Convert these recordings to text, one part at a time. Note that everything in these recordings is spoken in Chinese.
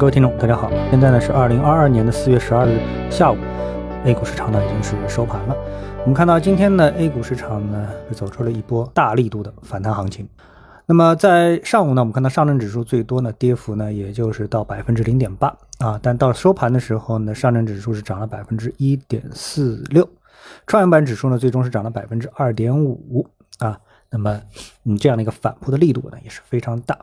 各位听众，大家好，现在呢是二零二二年的四月十二日下午，A 股市场呢已经是收盘了。我们看到今天呢 A 股市场呢走出了一波大力度的反弹行情。那么在上午呢，我们看到上证指数最多呢跌幅呢也就是到百分之零点八啊，但到收盘的时候呢，上证指数是涨了百分之一点四六，创业板指数呢最终是涨了百分之二点五。那么，嗯，这样的一个反扑的力度呢也是非常大。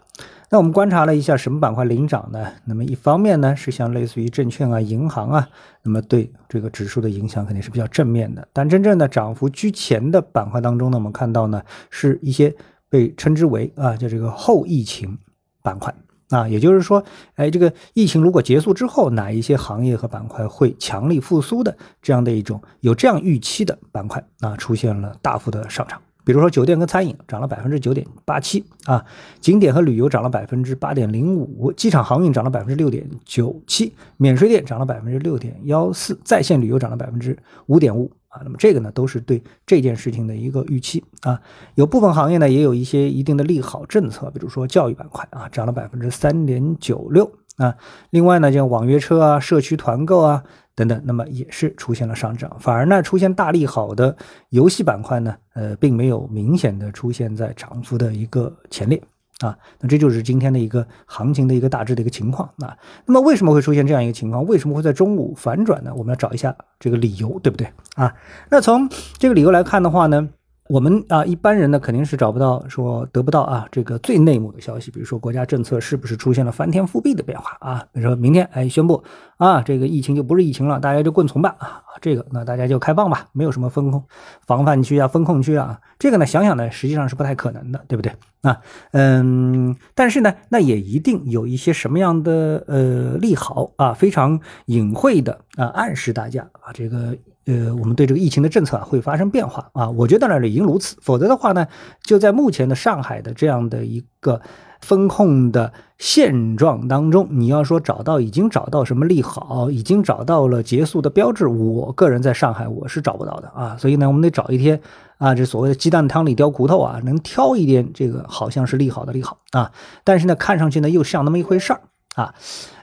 那我们观察了一下什么板块领涨呢？那么一方面呢是像类似于证券啊、银行啊，那么对这个指数的影响肯定是比较正面的。但真正的涨幅居前的板块当中呢，我们看到呢是一些。被称之为啊，叫这个后疫情板块啊，也就是说，哎，这个疫情如果结束之后，哪一些行业和板块会强力复苏的这样的一种有这样预期的板块啊，出现了大幅的上涨。比如说酒店跟餐饮涨了百分之九点八七啊，景点和旅游涨了百分之八点零五，机场航运涨了百分之六点九七，免税店涨了百分之六点幺四，在线旅游涨了百分之五点五啊。那么这个呢，都是对这件事情的一个预期啊。有部分行业呢，也有一些一定的利好政策，比如说教育板块啊，涨了百分之三点九六啊。另外呢，像网约车啊、社区团购啊等等，那么也是出现了上涨。反而呢，出现大利好的游戏板块呢，呃，并没有明显的出现在涨幅的一个前列。啊，那这就是今天的一个行情的一个大致的一个情况啊。那么为什么会出现这样一个情况？为什么会在中午反转呢？我们要找一下这个理由，对不对啊？那从这个理由来看的话呢？我们啊，一般人呢肯定是找不到说得不到啊这个最内幕的消息，比如说国家政策是不是出现了翻天覆地的变化啊？比如说明天哎宣布啊这个疫情就不是疫情了，大家就棍从吧啊这个那大家就开放吧，没有什么风控防范区啊风控区啊，这个呢想想呢实际上是不太可能的，对不对啊？嗯，但是呢那也一定有一些什么样的呃利好啊，非常隐晦的啊暗示大家啊这个。呃，我们对这个疫情的政策啊会发生变化啊，我觉得呢已经如此，否则的话呢，就在目前的上海的这样的一个风控的现状当中，你要说找到已经找到什么利好，已经找到了结束的标志，我个人在上海我是找不到的啊，所以呢，我们得找一天啊，这所谓的鸡蛋汤里挑骨头啊，能挑一点这个好像是利好的利好啊，但是呢，看上去呢又像那么一回事儿。啊，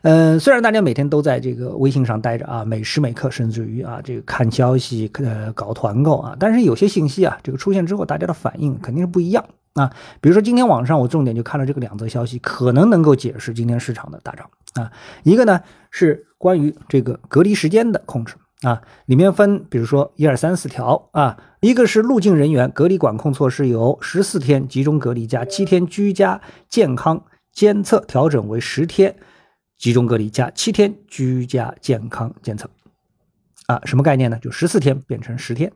嗯，虽然大家每天都在这个微信上待着啊，每时每刻，甚至于啊，这个看消息、呃，搞团购啊，但是有些信息啊，这个出现之后，大家的反应肯定是不一样啊。比如说今天晚上我重点就看了这个两则消息，可能能够解释今天市场的大涨啊。一个呢是关于这个隔离时间的控制啊，里面分比如说一二三四条啊，一个是入境人员隔离管控措施由十四天集中隔离加七天居家健康。监测调整为十天集中隔离加七天居家健康监测，啊，什么概念呢？就十四天变成十天。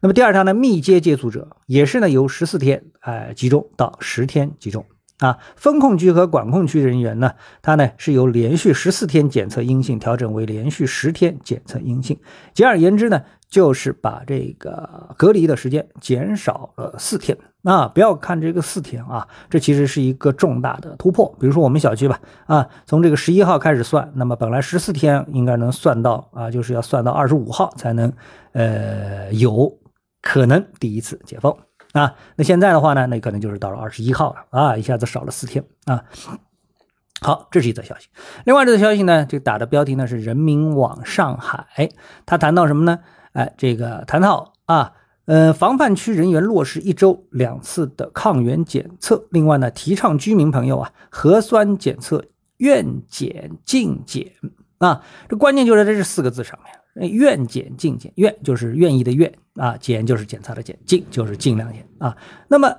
那么第二条呢，密接接触者也是呢由十四天哎集中到十天集中啊。风控区和管控区人员呢，它呢是由连续十四天检测阴性调整为连续十天检测阴性。简而言之呢。就是把这个隔离的时间减少了四天啊！不要看这个四天啊，这其实是一个重大的突破。比如说我们小区吧，啊，从这个十一号开始算，那么本来十四天应该能算到啊，就是要算到二十五号才能，呃，有可能第一次解封啊。那现在的话呢，那可能就是到了二十一号了啊，一下子少了四天啊。好，这是一则消息。另外这则消息呢，这打的标题呢是人民网上海，他谈到什么呢？哎，这个谈到啊，呃，防范区人员落实一周两次的抗原检测。另外呢，提倡居民朋友啊，核酸检测愿检尽检啊。这关键就在这四个字上面，愿检尽检，愿就是愿意的愿啊，检就是检查的检，尽就是尽量检啊。那么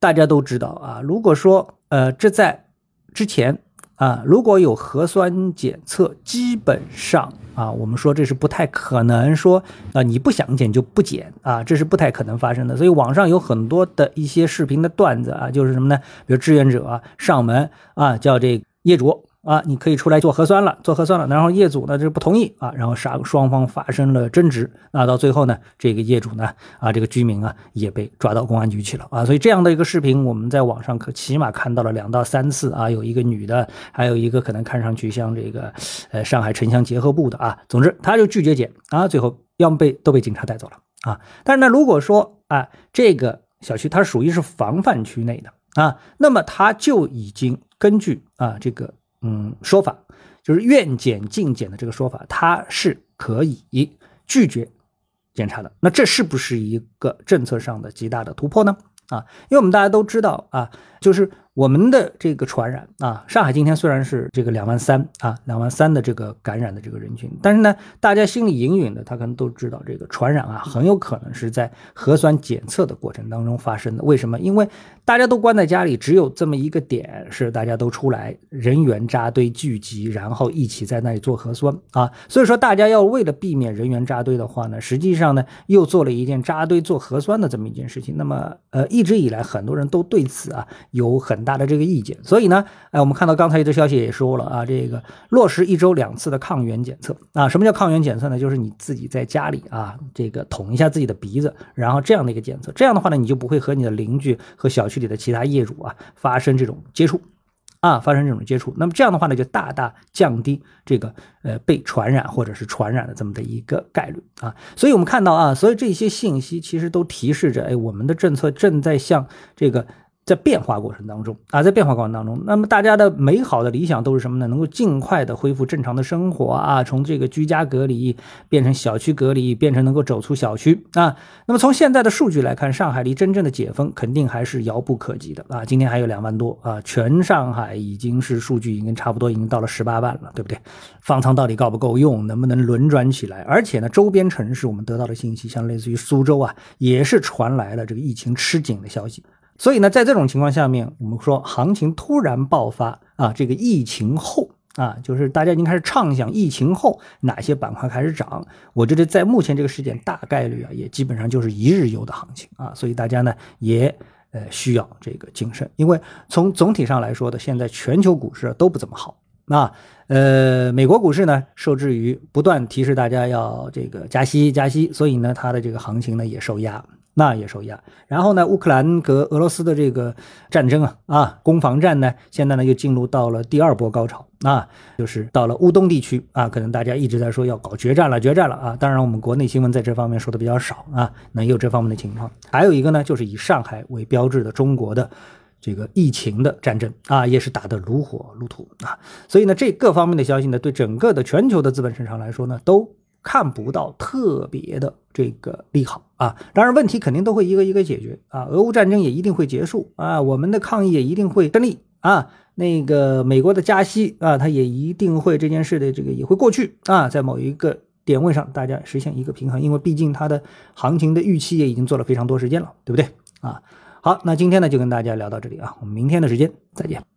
大家都知道啊，如果说呃，这在之前。啊，如果有核酸检测，基本上啊，我们说这是不太可能说啊，你不想检就不检啊，这是不太可能发生的。所以网上有很多的一些视频的段子啊，就是什么呢？比如志愿者上门啊，叫这业主。啊，你可以出来做核酸了，做核酸了，然后业主呢就不同意啊，然后双双方发生了争执，那到最后呢，这个业主呢，啊，这个居民啊也被抓到公安局去了啊，所以这样的一个视频，我们在网上可起码看到了两到三次啊，有一个女的，还有一个可能看上去像这个，呃，上海城乡结合部的啊，总之他就拒绝检啊，最后要么被都被警察带走了啊，但是呢，如果说啊，这个小区它属于是防范区内的啊，那么他就已经根据啊这个。嗯说法，就是愿检尽检的这个说法，它是可以拒绝检查的。那这是不是一个政策上的极大的突破呢？啊，因为我们大家都知道啊，就是。我们的这个传染啊，上海今天虽然是这个两万三啊，两万三的这个感染的这个人群，但是呢，大家心里隐隐的，他可能都知道这个传染啊，很有可能是在核酸检测的过程当中发生的。为什么？因为大家都关在家里，只有这么一个点是大家都出来，人员扎堆聚集，然后一起在那里做核酸啊。所以说，大家要为了避免人员扎堆的话呢，实际上呢，又做了一件扎堆做核酸的这么一件事情。那么，呃，一直以来很多人都对此啊有很。大的这个意见，所以呢，哎，我们看到刚才一则消息也说了啊，这个落实一周两次的抗原检测啊，什么叫抗原检测呢？就是你自己在家里啊，这个捅一下自己的鼻子，然后这样的一个检测，这样的话呢，你就不会和你的邻居和小区里的其他业主啊发生这种接触啊，发生这种接触。那么这样的话呢，就大大降低这个呃被传染或者是传染的这么的一个概率啊。所以我们看到啊，所以这些信息其实都提示着，哎，我们的政策正在向这个。在变化过程当中啊，在变化过程当中，那么大家的美好的理想都是什么呢？能够尽快的恢复正常的生活啊，从这个居家隔离变成小区隔离，变成能够走出小区啊。那么从现在的数据来看，上海离真正的解封肯定还是遥不可及的啊。今天还有两万多啊，全上海已经是数据已经差不多已经到了十八万了，对不对？方舱到底够不够用？能不能轮转起来？而且呢，周边城市我们得到的信息，像类似于苏州啊，也是传来了这个疫情吃紧的消息。所以呢，在这种情况下面，我们说行情突然爆发啊，这个疫情后啊，就是大家已经开始畅想疫情后哪些板块开始涨。我觉得在目前这个时点，大概率啊，也基本上就是一日游的行情啊。所以大家呢，也呃需要这个谨慎，因为从总体上来说的，现在全球股市都不怎么好。那呃，美国股市呢，受制于不断提示大家要这个加息加息，所以呢，它的这个行情呢也受压。那也受压，然后呢，乌克兰和俄罗斯的这个战争啊啊，攻防战呢，现在呢又进入到了第二波高潮啊，就是到了乌东地区啊，可能大家一直在说要搞决战了，决战了啊。当然，我们国内新闻在这方面说的比较少啊，那也有这方面的情况。还有一个呢，就是以上海为标志的中国的这个疫情的战争啊，也是打得如火如荼啊。所以呢，这各方面的消息呢，对整个的全球的资本市场来说呢，都。看不到特别的这个利好啊，当然问题肯定都会一个一个解决啊，俄乌战争也一定会结束啊，我们的抗疫也一定会胜利啊，那个美国的加息啊，它也一定会这件事的这个也会过去啊，在某一个点位上大家实现一个平衡，因为毕竟它的行情的预期也已经做了非常多时间了，对不对啊？好，那今天呢就跟大家聊到这里啊，我们明天的时间再见。